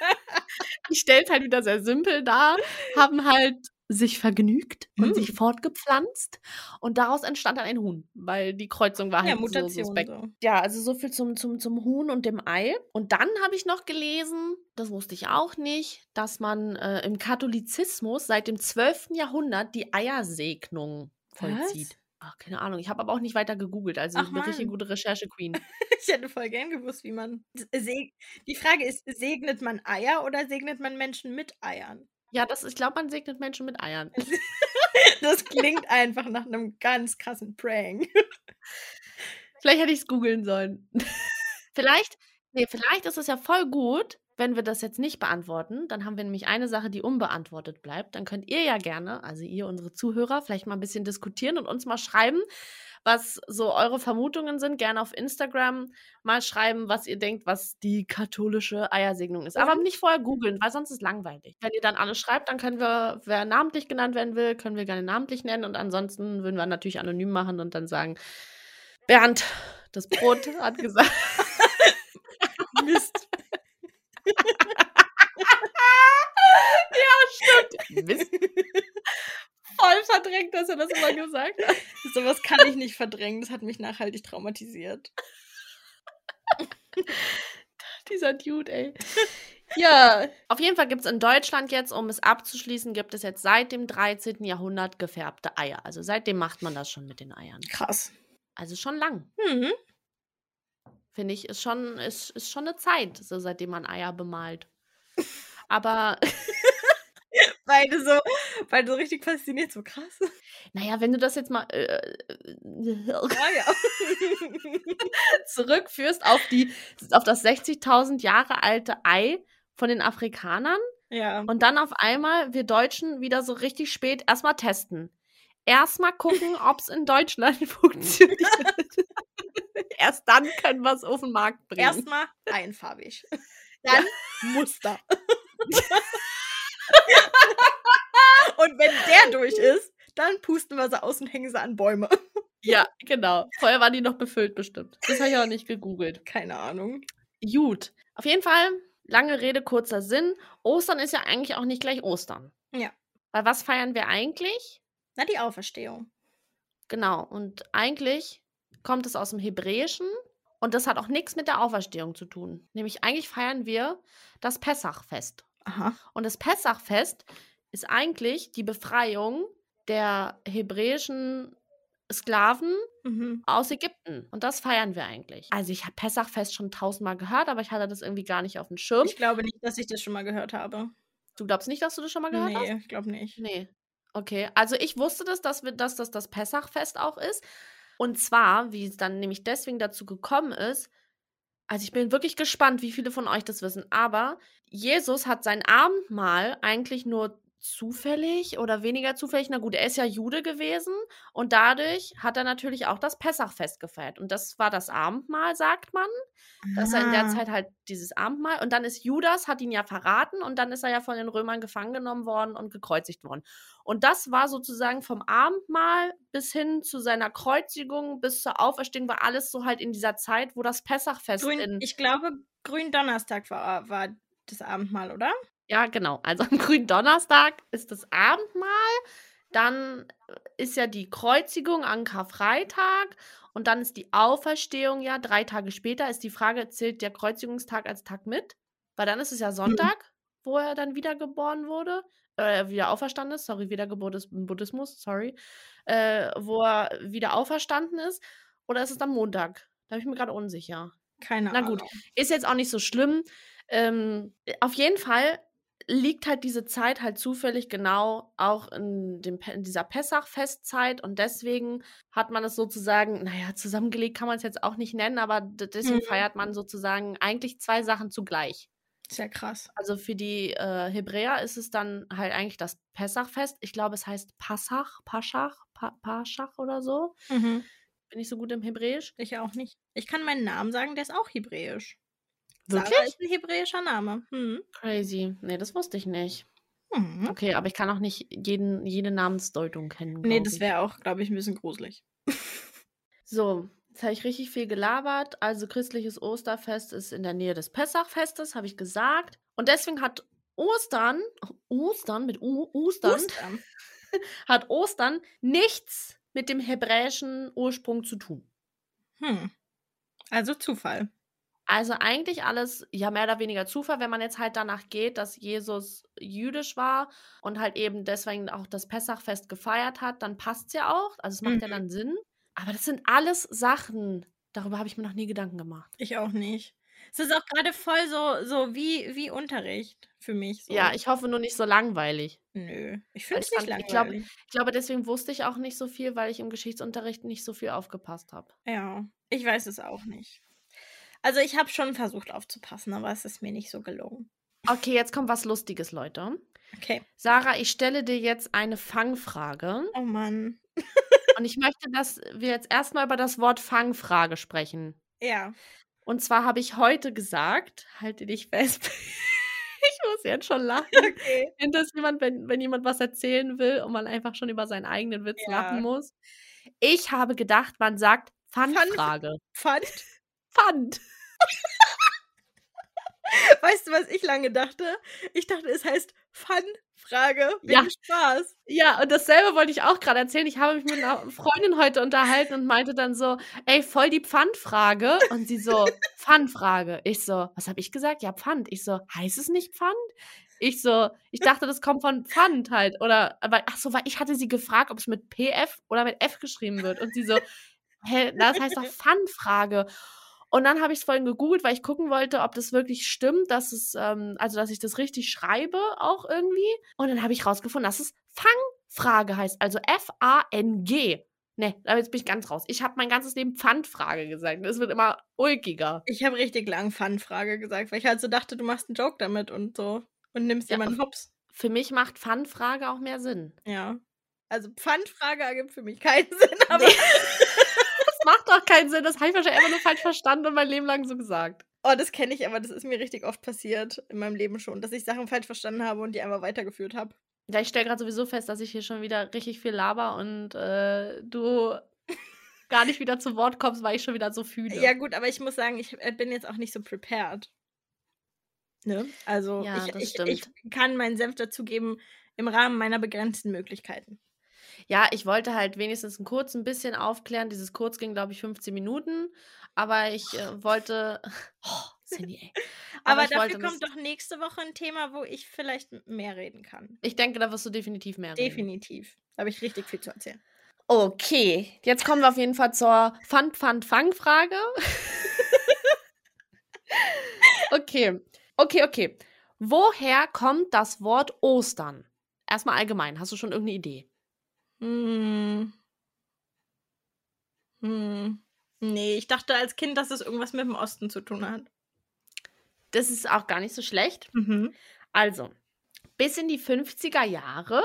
ich stelle es halt wieder sehr simpel dar, haben halt sich vergnügt und hm. sich fortgepflanzt und daraus entstand dann ein Huhn, weil die Kreuzung war halt ja, Mutation, so suspekt. So. Ja, also so viel zum, zum, zum Huhn und dem Ei. Und dann habe ich noch gelesen, das wusste ich auch nicht, dass man äh, im Katholizismus seit dem 12. Jahrhundert die Eiersegnung vollzieht. Was? Ach, keine Ahnung. Ich habe aber auch nicht weiter gegoogelt. Also Ach, ich bin richtig gute Recherche-Queen. ich hätte voll gern gewusst, wie man. Die Frage ist, segnet man Eier oder segnet man Menschen mit Eiern? Ja, das, ich glaube, man segnet Menschen mit Eiern. das klingt einfach nach einem ganz krassen Prank. Vielleicht hätte ich es googeln sollen. vielleicht, nee, vielleicht ist es ja voll gut, wenn wir das jetzt nicht beantworten, dann haben wir nämlich eine Sache, die unbeantwortet bleibt. Dann könnt ihr ja gerne, also ihr, unsere Zuhörer, vielleicht mal ein bisschen diskutieren und uns mal schreiben, was so eure Vermutungen sind. Gerne auf Instagram mal schreiben, was ihr denkt, was die katholische Eiersegnung ist. Aber mhm. nicht vorher googeln, weil sonst ist es langweilig. Wenn ihr dann alles schreibt, dann können wir, wer namentlich genannt werden will, können wir gerne namentlich nennen. Und ansonsten würden wir natürlich anonym machen und dann sagen, Bernd, das Brot hat gesagt. Mist. ja, stimmt. Mist. Voll verdrängt, dass er das immer gesagt hat. Sowas kann ich nicht verdrängen. Das hat mich nachhaltig traumatisiert. Dieser Dude, ey. Ja, auf jeden Fall gibt es in Deutschland jetzt, um es abzuschließen, gibt es jetzt seit dem 13. Jahrhundert gefärbte Eier. Also seitdem macht man das schon mit den Eiern. Krass. Also schon lang. Mhm. Finde ich, ist schon, ist, ist schon eine Zeit, so seitdem man Eier bemalt. Aber. beide so, beide so richtig fasziniert, so krass. Naja, wenn du das jetzt mal äh, äh ah, ja. zurückführst auf, die, auf das 60.000 Jahre alte Ei von den Afrikanern ja. und dann auf einmal wir Deutschen wieder so richtig spät erstmal testen. Erstmal gucken, ob es in Deutschland funktioniert. Erst dann können wir es auf den Markt bringen. Erstmal einfarbig. Dann ja. Muster. Und wenn der durch ist, dann pusten wir sie aus und hängen sie an Bäume. Ja, genau. Vorher waren die noch befüllt bestimmt. Das habe ich auch nicht gegoogelt. Keine Ahnung. Gut. Auf jeden Fall, lange Rede, kurzer Sinn. Ostern ist ja eigentlich auch nicht gleich Ostern. Ja. Weil was feiern wir eigentlich? Na, die Auferstehung. Genau. Und eigentlich kommt es aus dem Hebräischen und das hat auch nichts mit der Auferstehung zu tun. Nämlich eigentlich feiern wir das Pessachfest. Aha. Und das Pessachfest ist eigentlich die Befreiung der hebräischen Sklaven mhm. aus Ägypten. Und das feiern wir eigentlich. Also ich habe Pessachfest schon tausendmal gehört, aber ich hatte das irgendwie gar nicht auf dem Schirm. Ich glaube nicht, dass ich das schon mal gehört habe. Du glaubst nicht, dass du das schon mal gehört nee, hast? Nee, ich glaube nicht. Nee. Okay, also ich wusste das, dass, wir, dass das das Pessachfest auch ist. Und zwar, wie es dann nämlich deswegen dazu gekommen ist, also ich bin wirklich gespannt, wie viele von euch das wissen, aber Jesus hat sein Abendmahl eigentlich nur zufällig oder weniger zufällig, na gut, er ist ja Jude gewesen und dadurch hat er natürlich auch das Pessachfest gefeiert. Und das war das Abendmahl, sagt man. Dass er in der ah. Zeit halt dieses Abendmahl und dann ist Judas, hat ihn ja verraten und dann ist er ja von den Römern gefangen genommen worden und gekreuzigt worden. Und das war sozusagen vom Abendmahl bis hin zu seiner Kreuzigung, bis zur Auferstehung, war alles so halt in dieser Zeit, wo das Pessachfest Grün, in. Ich glaube, Gründonnerstag war, war das Abendmahl, oder? Ja, genau. Also am grünen Donnerstag ist das Abendmahl. Dann ist ja die Kreuzigung an Karfreitag und dann ist die Auferstehung ja drei Tage später. Ist die Frage, zählt der Kreuzigungstag als Tag mit? Weil dann ist es ja Sonntag, mhm. wo er dann wiedergeboren wurde. Äh, wieder auferstanden ist. Sorry, Wiedergeburt ist im Buddhismus, sorry. Äh, wo er wieder auferstanden ist. Oder ist es dann Montag? Da bin ich mir gerade unsicher. Keine Ahnung. Na gut, ist jetzt auch nicht so schlimm. Ähm, auf jeden Fall liegt halt diese Zeit halt zufällig genau auch in, dem, in dieser Pessach-Festzeit und deswegen hat man es sozusagen, naja, zusammengelegt kann man es jetzt auch nicht nennen, aber deswegen mhm. feiert man sozusagen eigentlich zwei Sachen zugleich. Sehr krass. Also für die äh, Hebräer ist es dann halt eigentlich das Pessachfest. Ich glaube, es heißt Passach, Paschach, pa Paschach oder so. Mhm. Bin ich so gut im Hebräisch? Ich auch nicht. Ich kann meinen Namen sagen, der ist auch hebräisch. Wirklich? Sarah ist ein hebräischer Name. Hm. Crazy. Nee, das wusste ich nicht. Mhm. Okay, aber ich kann auch nicht jeden, jede Namensdeutung kennen. Nee, das wäre auch, glaube ich, ein bisschen gruselig. so, jetzt habe ich richtig viel gelabert. Also christliches Osterfest ist in der Nähe des Pessachfestes, habe ich gesagt. Und deswegen hat Ostern, Ostern mit U, Ostern, Ostern. hat Ostern nichts mit dem hebräischen Ursprung zu tun. Hm. Also Zufall. Also eigentlich alles, ja, mehr oder weniger Zufall, wenn man jetzt halt danach geht, dass Jesus jüdisch war und halt eben deswegen auch das Pessachfest gefeiert hat, dann passt es ja auch. Also es macht mhm. ja dann Sinn. Aber das sind alles Sachen, darüber habe ich mir noch nie Gedanken gemacht. Ich auch nicht. Es ist auch gerade voll so, so wie, wie Unterricht für mich. So. Ja, ich hoffe nur nicht so langweilig. Nö, ich finde es nicht langweilig. Ich glaube, ich glaube, deswegen wusste ich auch nicht so viel, weil ich im Geschichtsunterricht nicht so viel aufgepasst habe. Ja, ich weiß es auch nicht. Also ich habe schon versucht aufzupassen, aber es ist mir nicht so gelungen. Okay, jetzt kommt was Lustiges, Leute. Okay. Sarah, ich stelle dir jetzt eine Fangfrage. Oh Mann. Und ich möchte, dass wir jetzt erstmal über das Wort Fangfrage sprechen. Ja. Und zwar habe ich heute gesagt, halte dich fest. ich muss jetzt schon lachen. Okay. Kennt das jemand, wenn, wenn jemand was erzählen will und man einfach schon über seinen eigenen Witz ja. lachen muss? Ich habe gedacht, man sagt Pfandfrage. Pfand? Pfand. Weißt du, was ich lange dachte? Ich dachte, es heißt Fun-Frage. Ja. Spaß. Ja, und dasselbe wollte ich auch gerade erzählen. Ich habe mich mit einer Freundin heute unterhalten und meinte dann so, ey, voll die Pfandfrage. Und sie so, Pfandfrage. Ich so, was habe ich gesagt? Ja, Pfand. Ich so, heißt es nicht Pfand? Ich so, ich dachte, das kommt von Pfand halt. Oder, aber, ach so, weil ich hatte sie gefragt, ob es mit PF oder mit F geschrieben wird. Und sie so, hä, das heißt doch Pfandfrage. Und dann habe ich es vorhin gegoogelt, weil ich gucken wollte, ob das wirklich stimmt, dass es, ähm, also dass ich das richtig schreibe auch irgendwie. Und dann habe ich rausgefunden, dass es Fangfrage heißt, also F-A-N-G. Ne, jetzt bin ich ganz raus. Ich habe mein ganzes Leben Pfandfrage gesagt. Es wird immer ulkiger. Ich habe richtig lang Pfandfrage gesagt, weil ich halt so dachte, du machst einen Joke damit und so und nimmst ja, jemanden hops. Für mich macht Pfandfrage auch mehr Sinn. Ja. Also Pfandfrage ergibt für mich keinen Sinn, aber. Nee. Macht doch keinen Sinn. Das habe ich wahrscheinlich einfach nur falsch verstanden und mein Leben lang so gesagt. Oh, das kenne ich, aber das ist mir richtig oft passiert in meinem Leben schon, dass ich Sachen falsch verstanden habe und die einmal weitergeführt habe. Ja, ich stelle gerade sowieso fest, dass ich hier schon wieder richtig viel laber und äh, du gar nicht wieder zu Wort kommst, weil ich schon wieder so fühle. Ja, gut, aber ich muss sagen, ich äh, bin jetzt auch nicht so prepared. Ne? Also, ja, ich, ich, ich kann meinen Senf dazugeben im Rahmen meiner begrenzten Möglichkeiten. Ja, ich wollte halt wenigstens ein kurz ein bisschen aufklären. Dieses kurz ging, glaube ich, 15 Minuten. Aber ich äh, wollte. Oh, Cindy, ey. Aber, Aber dafür kommt doch nächste Woche ein Thema, wo ich vielleicht mehr reden kann. Ich denke, da wirst du definitiv mehr reden. Definitiv. Da habe ich richtig viel zu erzählen. Okay, jetzt kommen wir auf jeden Fall zur Pfand, Pfand, Fang-Frage. okay, okay, okay. Woher kommt das Wort Ostern? Erstmal allgemein. Hast du schon irgendeine Idee? Hm. Hm. Nee, ich dachte als Kind, dass es irgendwas mit dem Osten zu tun hat. Das ist auch gar nicht so schlecht. Mhm. Also, bis in die 50er Jahre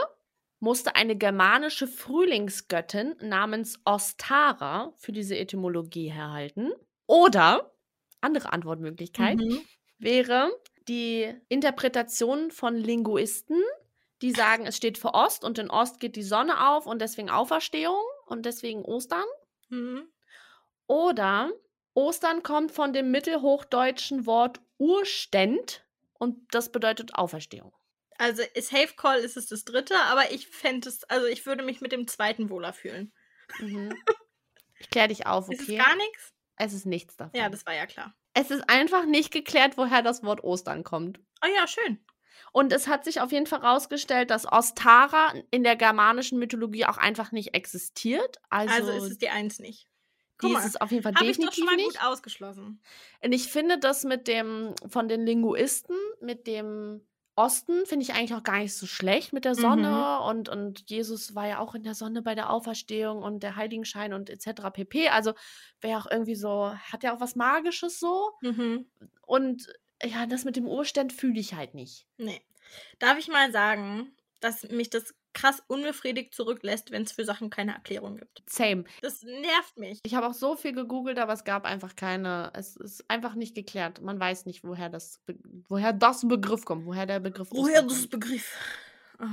musste eine germanische Frühlingsgöttin namens Ostara für diese Etymologie herhalten. Oder, andere Antwortmöglichkeit, mhm. wäre die Interpretation von Linguisten, die sagen, es steht für Ost und in Ost geht die Sonne auf und deswegen Auferstehung und deswegen Ostern. Mhm. Oder Ostern kommt von dem mittelhochdeutschen Wort Urständ, und das bedeutet Auferstehung. Also Safe Call ist es das dritte, aber ich fände es, also ich würde mich mit dem zweiten wohler fühlen. Mhm. Ich kläre dich auf, okay? Ist es gar nichts? Es ist nichts davon. Ja, das war ja klar. Es ist einfach nicht geklärt, woher das Wort Ostern kommt. Oh ja, schön. Und es hat sich auf jeden Fall herausgestellt, dass Ostara in der germanischen Mythologie auch einfach nicht existiert. Also, Also, ist es die Eins nicht. Die mal, ist es auf jeden Fall Habe ich doch definitiv schon mal nicht. gut ausgeschlossen. Und ich finde das mit dem, von den Linguisten, mit dem Osten, finde ich eigentlich auch gar nicht so schlecht mit der Sonne. Mhm. Und, und Jesus war ja auch in der Sonne bei der Auferstehung und der Heiligenschein und etc. pp. Also wäre auch irgendwie so, hat ja auch was Magisches so. Mhm. Und ja, das mit dem Urständ fühle ich halt nicht. Nee. Darf ich mal sagen, dass mich das krass unbefriedigt zurücklässt, wenn es für Sachen keine Erklärung gibt. Same. Das nervt mich. Ich habe auch so viel gegoogelt, aber es gab einfach keine. Es ist einfach nicht geklärt. Man weiß nicht, woher das, woher das Begriff kommt, woher der Begriff Woher das. Begriff? Ist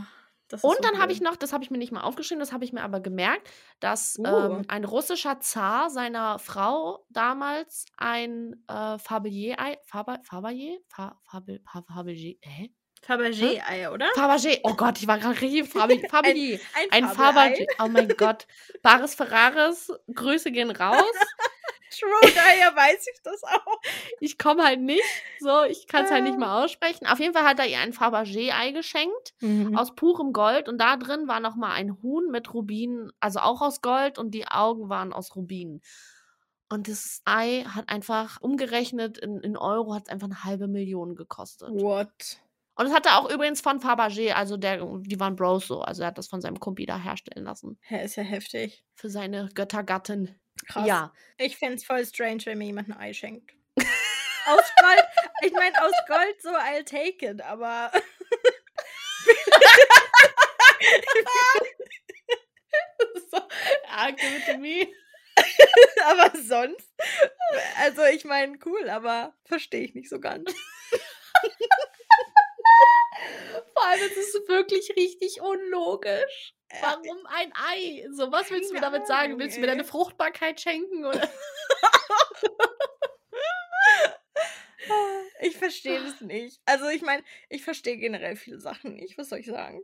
Und dann habe ich noch, das habe ich mir nicht mal aufgeschrieben, das habe ich mir aber gemerkt, dass Oh. ähm, ein russischer Zar seiner Frau damals ein äh, Fabergé-Ei, Faber, Fabergé? Fa, Fabel, Fa- Fabergé, hä? Fabergé-Ei, oder? Fabergé, oh Gott, ich war gerade richtig, Faber- Fabergé. Ein, Ein Fabelei. Fabergé, oh mein Gott. Baris Ferraris, Grüße gehen raus. True, daher weiß ich das auch. Ich komme halt nicht, so, ich kann es halt nicht Ah. mal aussprechen. Auf jeden Fall hat er ihr ein Fabergé-Ei geschenkt. aus purem Gold und da drin war noch mal ein Huhn mit Rubinen, also auch aus Gold und die Augen waren aus Rubinen. Und das Ei hat einfach umgerechnet in, in Euro hat es einfach eine halbe Million gekostet. What? Und das hat er auch übrigens von Fabergé, also der, die waren Bros so, also er hat das von seinem Kumpi da herstellen lassen Hä, ist ja heftig. für seine Göttergattin. Krass. Ja, Ich fände es voll strange, wenn mir jemand ein Ei schenkt. aus Gold. Ich meine, aus Gold so, I'll take it, aber. so, ah, give to me. aber sonst. Also, ich meine, cool, aber verstehe ich nicht so ganz. Vor allem es ist wirklich richtig unlogisch. Äh, Warum ein Ei? So, was willst du mir damit sagen? Willst du mir deine. Fruchtbarkeit schenken? Oder? Ich verstehe das nicht. Also, ich meine, ich verstehe generell viele Sachen nicht. Was soll ich sagen?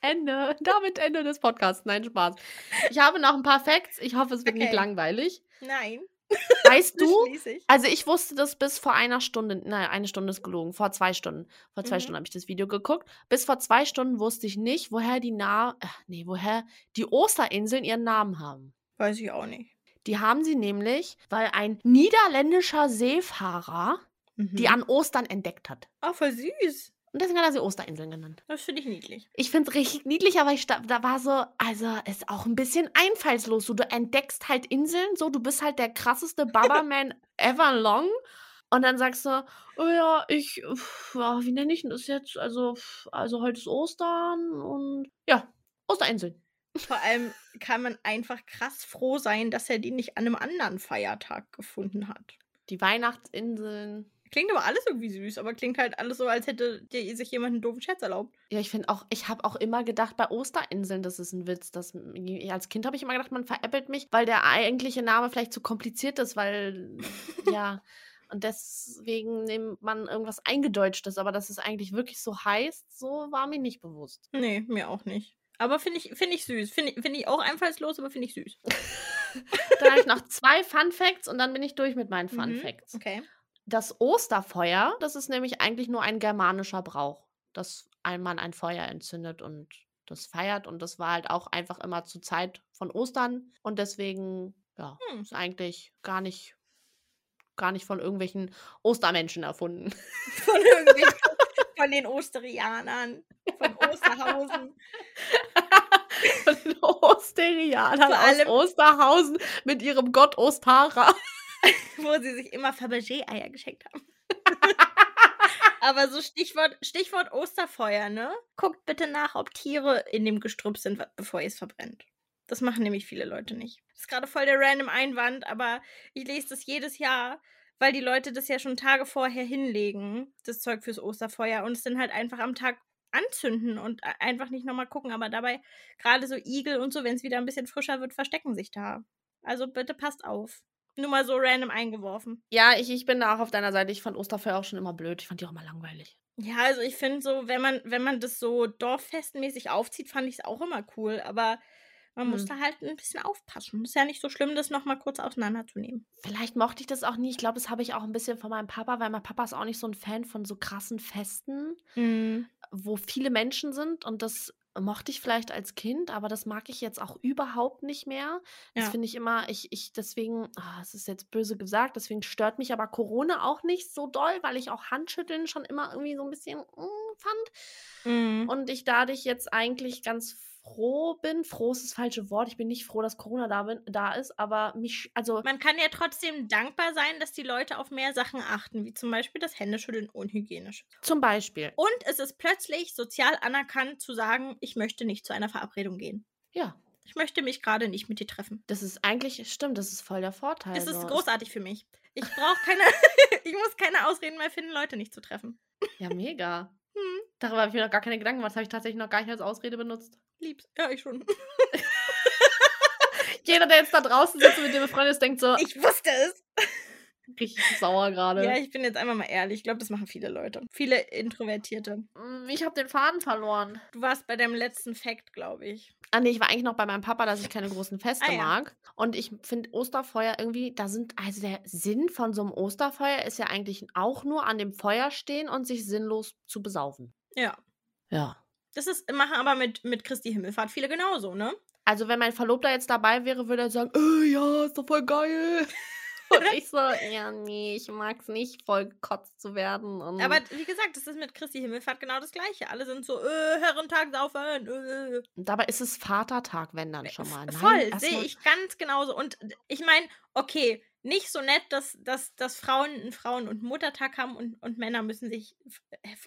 Ende. Damit Ende des Podcasts. Nein, Spaß. Ich habe noch ein paar Facts. Ich hoffe, es wird nicht Okay. langweilig. Nein. Weißt du? Also ich wusste das bis vor einer Stunde, nein, eine Stunde ist gelogen, vor zwei Stunden. Vor zwei Mhm. Stunden habe ich das Video geguckt. Bis vor zwei Stunden wusste ich nicht, woher die Na äh, nee, woher die Osterinseln ihren Namen haben. Weiß ich auch nicht. Die haben sie nämlich, weil ein niederländischer Seefahrer die Mhm. an Ostern entdeckt hat. Oh, voll süß. Und deswegen hat er sie Osterinseln genannt. Das finde ich niedlich. Ich finde es richtig niedlich, aber ich da war so, also ist auch ein bisschen einfallslos. So, du entdeckst halt Inseln, so, du bist halt der krasseste Baba-Man ever long. Und dann sagst du, oh ja, ich, pf, ja, wie nenne ich denn das jetzt? Also, pf, also heute ist Ostern und ja, Osterinseln. Vor allem kann man einfach krass froh sein, dass er die nicht an einem anderen Feiertag gefunden hat. Die Weihnachtsinseln. Klingt aber alles irgendwie süß, aber klingt halt alles so, als hätte dir sich jemand einen doofen Scherz erlaubt. Ja, ich finde auch, ich habe auch immer gedacht, bei Osterinseln, das ist ein Witz. Dass, als Kind habe ich immer gedacht, man veräppelt mich, weil der eigentliche Name vielleicht zu kompliziert ist, weil, ja, und deswegen nimmt man irgendwas Eingedeutschtes, aber dass es eigentlich wirklich so heißt, so war mir nicht bewusst. Nee, mir auch nicht. Aber finde ich, find ich süß. Finde ich, find ich auch einfallslos, aber finde ich süß. Dann habe ich noch zwei Fun Facts und dann bin ich durch mit meinen Fun Mhm, Facts. Okay. Das Osterfeuer, das ist nämlich eigentlich nur ein germanischer Brauch, dass ein Mann ein Feuer entzündet und das feiert. Und das war halt auch einfach immer zur Zeit von Ostern. Und deswegen, ja, Hm. ist eigentlich gar nicht, gar nicht von irgendwelchen Ostermenschen erfunden. Von irgendwelchen, von den Osterianern, von Osterhausen. von den Osterianern aus Osterhausen mit ihrem Gott Ostara. wo sie sich immer Fabergé-Eier geschenkt haben. Aber so Stichwort, Stichwort Osterfeuer, ne? Guckt bitte nach, ob Tiere in dem Gestrüpp sind, bevor ihr es verbrennt. Das machen nämlich viele Leute nicht. Das ist gerade voll der random Einwand, aber ich lese das jedes Jahr, weil die Leute das ja schon Tage vorher hinlegen, das Zeug fürs Osterfeuer, und es dann halt einfach am Tag anzünden und einfach nicht nochmal gucken. Aber dabei, gerade so Igel und so, wenn es wieder ein bisschen frischer wird, verstecken sich da. Also bitte passt auf. Nur mal so random eingeworfen. Ja, ich, ich bin da auch auf deiner Seite. Ich fand Osterfeuer auch schon immer blöd. Ich fand die auch immer langweilig. Ja, also ich finde so, wenn man, wenn man das so dorffestmäßig aufzieht, fand ich es auch immer cool. Aber man muss Hm. da halt ein bisschen aufpassen. Ist ja nicht so schlimm, das nochmal kurz auseinanderzunehmen. Vielleicht mochte ich das auch nie. Ich glaube, das habe ich auch ein bisschen von meinem Papa, weil mein Papa ist auch nicht so ein Fan von so krassen Festen, Mhm. wo viele Menschen sind. Und das mochte ich vielleicht als Kind, aber das mag ich jetzt auch überhaupt nicht mehr. Das Ja. finde ich immer, ich, ich, deswegen, ah, es ist jetzt böse gesagt, deswegen stört mich aber Corona auch nicht so doll, weil ich auch Handschütteln schon immer irgendwie so ein bisschen mm, fand. Mhm. Und ich dadurch jetzt eigentlich ganz froh bin. Froh ist das falsche Wort. Ich bin nicht froh, dass Corona da, bin, da ist, aber mich, also Man kann ja trotzdem dankbar sein, dass die Leute auf mehr Sachen achten, wie zum Beispiel das Händeschütteln unhygienisch. zum Beispiel. Und es ist plötzlich sozial anerkannt zu sagen, ich möchte nicht zu einer Verabredung gehen. Ja, Ich möchte mich gerade nicht mit dir treffen. das ist eigentlich, stimmt, das ist voll der Vorteil. Das ist so. großartig für mich. Ich brauche keine, ich muss keine Ausreden mehr finden, Leute nicht zu treffen. Ja, mega. Hm, Darüber habe ich mir noch gar keine Gedanken gemacht. Das habe ich tatsächlich noch gar nicht als Ausrede benutzt. Lieb's. Ja, ich schon. Jeder, der jetzt da draußen sitzt und mit dir befreundet ist, denkt so, Ich wusste es. richtig sauer gerade. Ja, ich bin jetzt einfach mal ehrlich. Ich glaube, das machen viele Leute. Viele Introvertierte. Mm, ich habe den Faden verloren. Du warst bei deinem letzten Fact, glaube ich. Ah, nee, ich war eigentlich noch bei meinem Papa, dass ich keine großen Feste Ah, ja. mag. Und ich finde Osterfeuer irgendwie, da sind, also der Sinn von so einem Osterfeuer ist ja eigentlich auch nur an dem Feuer stehen und sich sinnlos zu besaufen. Ja. Ja. Das ist, machen aber mit, mit Christi Himmelfahrt viele genauso, ne? Also, wenn mein Verlobter jetzt dabei wäre, würde er sagen, äh, ja, ist doch voll geil. Und ich so, ja, nee, ich mag's nicht, voll gekotzt zu werden. Aber wie gesagt, das ist mit Christi Himmelfahrt genau das Gleiche. Alle sind so, äh, Herrentag saufen, äh. dabei ist es Vatertag, wenn dann schon mal. Nein, Voll, sehe ich ganz genauso. Und ich meine, okay, nicht so nett, dass, dass, dass Frauen einen Frauen- und Muttertag haben und, und Männer müssen sich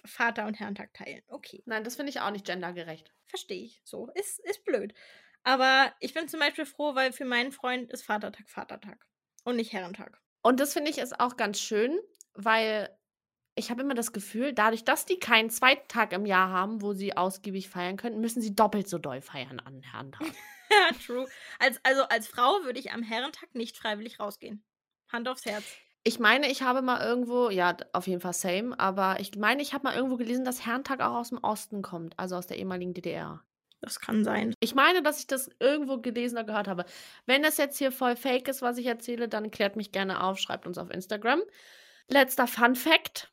Vater- und Herrentag teilen. Okay, Nein, das finde ich auch nicht gendergerecht. verstehe ich. So, ist, ist blöd. Aber ich bin zum Beispiel froh, weil für meinen Freund ist Vatertag Vatertag und nicht Herrentag. Und das finde ich ist auch ganz schön, weil ich habe immer das Gefühl, dadurch, dass die keinen zweiten Tag im Jahr haben, wo sie ausgiebig feiern könnten, müssen sie doppelt so doll feiern an Herrentag. Ja, true. Als, also als Frau würde ich am Herrentag nicht freiwillig rausgehen. Hand aufs Herz. Ich meine, ich habe mal irgendwo, ja, auf jeden Fall same, aber ich meine, ich habe mal irgendwo gelesen, dass Herrentag auch aus dem Osten kommt, also aus der ehemaligen DDR. Das kann sein. Ich meine, dass ich das irgendwo gelesen oder gehört habe. Wenn das jetzt hier voll fake ist, was ich erzähle, dann klärt mich gerne auf, schreibt uns auf Instagram. Letzter Fun Fact.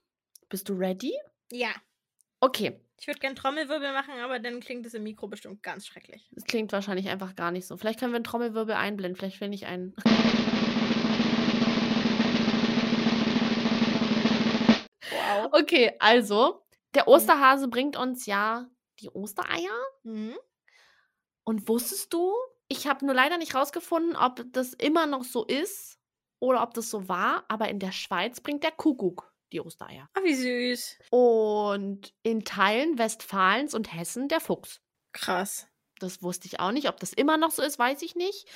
Bist du ready? Ja. Okay. Ich würde gern Trommelwirbel machen, aber dann klingt es im Mikro bestimmt ganz schrecklich. Das klingt wahrscheinlich einfach gar nicht so. Vielleicht können wir einen Trommelwirbel einblenden. Vielleicht finde ich einen. Wow. Okay, also, der Osterhase bringt uns ja die Ostereier. Mhm. Und wusstest du, ich habe nur leider nicht rausgefunden, ob das immer noch so ist oder ob das so war, aber in der Schweiz bringt der Kuckuck die Ostereier. Ah, wie süß. Und in Teilen Westfalens und Hessen der Fuchs. Krass. Das wusste ich auch nicht. Ob das immer noch so ist, weiß ich nicht.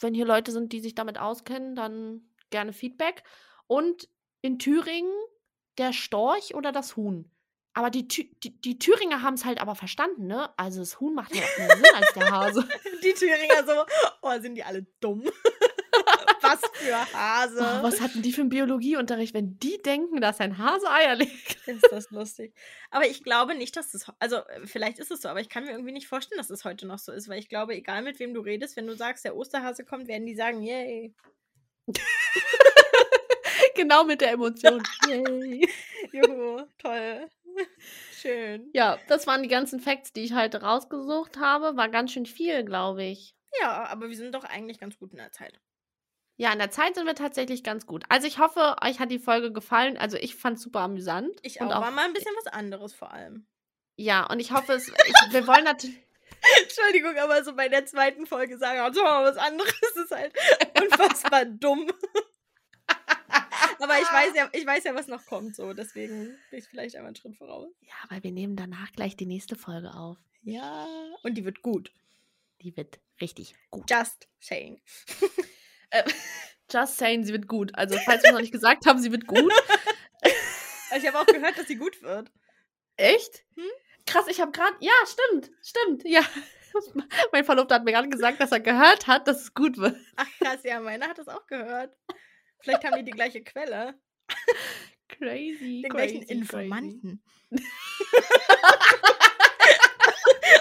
Wenn hier Leute sind, die sich damit auskennen, dann gerne Feedback. Und in Thüringen der Storch oder das Huhn. Aber die, die, die Thüringer haben es halt aber verstanden, ne? Also das Huhn macht ja auch mehr Sinn als der Hase. Die Thüringer so, oh, sind die alle dumm. Was für Hase. Oh, was hatten die für einen Biologieunterricht, wenn die denken, dass ein Hase Eier legt? Ist das lustig. Aber ich glaube nicht, dass das, also äh, vielleicht ist es so, aber ich kann mir irgendwie nicht vorstellen, dass es heute noch so ist, weil ich glaube, egal mit wem du redest, wenn du sagst, der Osterhase kommt, werden die sagen, yay. Genau mit der Emotion. Yay. Juhu, toll. Schön. Ja, das waren die ganzen Facts, die ich heute rausgesucht habe. War ganz schön viel, glaube ich. Ja, aber wir sind doch eigentlich ganz gut in der Zeit. Ja, in der Zeit sind wir tatsächlich ganz gut. Also ich hoffe, euch hat die Folge gefallen. Also ich fand es super amüsant. Ich Und auch. War mal ein bisschen was anderes vor allem. Ja, und ich hoffe, es, ich, wir wollen natürlich... Entschuldigung, aber so bei der zweiten Folge sagen, also mal was anderes ist halt unfassbar dumm. Aber ich weiß ja, ich weiß ja, was noch kommt, so deswegen bin ich vielleicht einmal einen Schritt voraus. Ja, weil wir nehmen danach gleich die nächste Folge auf. Ja. Und die wird gut. Die wird richtig gut. Just saying. Äh, just saying, sie wird gut. Also falls wir es noch nicht gesagt haben, sie wird gut. Ich habe auch gehört, dass sie gut wird. Echt? Hm? Krass, ich habe gerade... Ja, stimmt. Stimmt, ja. mein Verlobter hat mir gerade gesagt, dass er gehört hat, dass es gut wird. Ach krass, ja, meiner hat das auch gehört. Vielleicht haben die die gleiche Quelle. Crazy. Den crazy, gleichen Informanten. Crazy.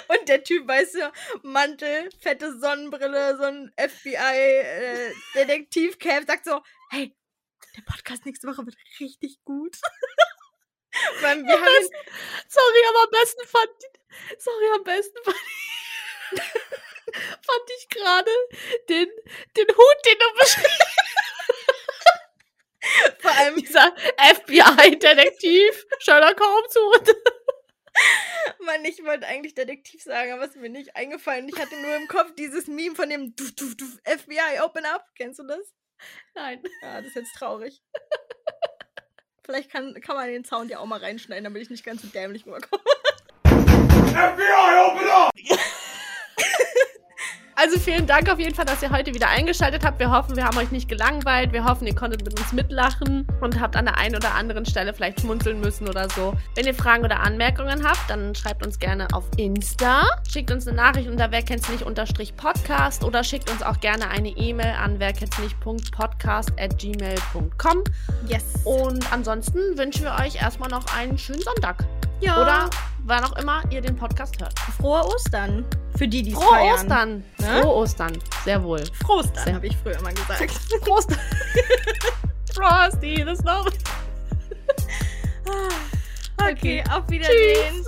Und der Typ, weißt du, Mantel, fette Sonnenbrille, so ein FBI-Detektiv-Cap, sagt so, hey, der Podcast nächste Woche wird richtig gut. Weil wir Am haben besten, sorry, aber am besten fand sorry, am besten fand, fand ich gerade den, den Hut, den du beschrieben vor allem, Dieser FBI-Detektiv, Sherlock Holmes Hut. Mann, ich wollte eigentlich Detektiv sagen, aber es ist mir nicht eingefallen. Ich hatte nur im Kopf dieses Meme von dem du, du, du, FBI, open up. Kennst du das? Nein. Ja, das ist jetzt traurig. Vielleicht kann, kann man den Sound ja auch mal reinschneiden, damit ich nicht ganz so dämlich rüberkomme. FBI, open up! Also vielen Dank auf jeden Fall, dass ihr heute wieder eingeschaltet habt. Wir hoffen, wir haben euch nicht gelangweilt. Wir hoffen, ihr konntet mit uns mitlachen und habt an der einen oder anderen Stelle vielleicht schmunzeln müssen oder so. Wenn ihr Fragen oder Anmerkungen habt, dann schreibt uns gerne auf Insta. Schickt uns eine Nachricht unter wer kennt's nicht unterstrich Podcast oder schickt uns auch gerne eine E-Mail an wer kennt's nicht Podcast at gmail.com. Yes. Und ansonsten wünschen wir euch erstmal noch einen schönen Sonntag. ja. Oder wann auch immer ihr den Podcast hört. frohe Ostern. Für die, die es Frohe feiern. Ostern! Ne? Frohe Ostern. Sehr wohl. Frostern, Sehr- habe ich früher immer gesagt. Prost! Frosty, das noch. Okay, auf Wiedersehen. Tschüss.